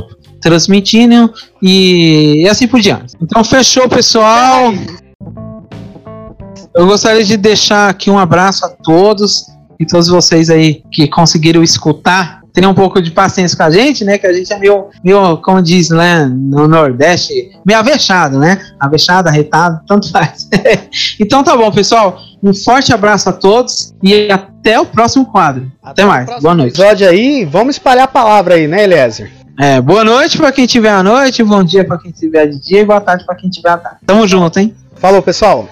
transmitindo e, e assim por diante. Então fechou, pessoal. Eu gostaria de deixar aqui um abraço a todos e todos vocês aí que conseguiram escutar tenha um pouco de paciência com a gente, né? Que a gente é meio, meio como diz né, no Nordeste, meio avexado, né? Avexado, arretado, tanto faz. então tá bom, pessoal. Um forte abraço a todos e até o próximo quadro. Até, até mais. Boa noite. episódio aí, vamos espalhar a palavra aí, né, Eliezer? É, boa noite para quem tiver à noite, bom dia para quem tiver de dia e boa tarde para quem tiver à tarde. Tamo junto, hein? Falou, pessoal.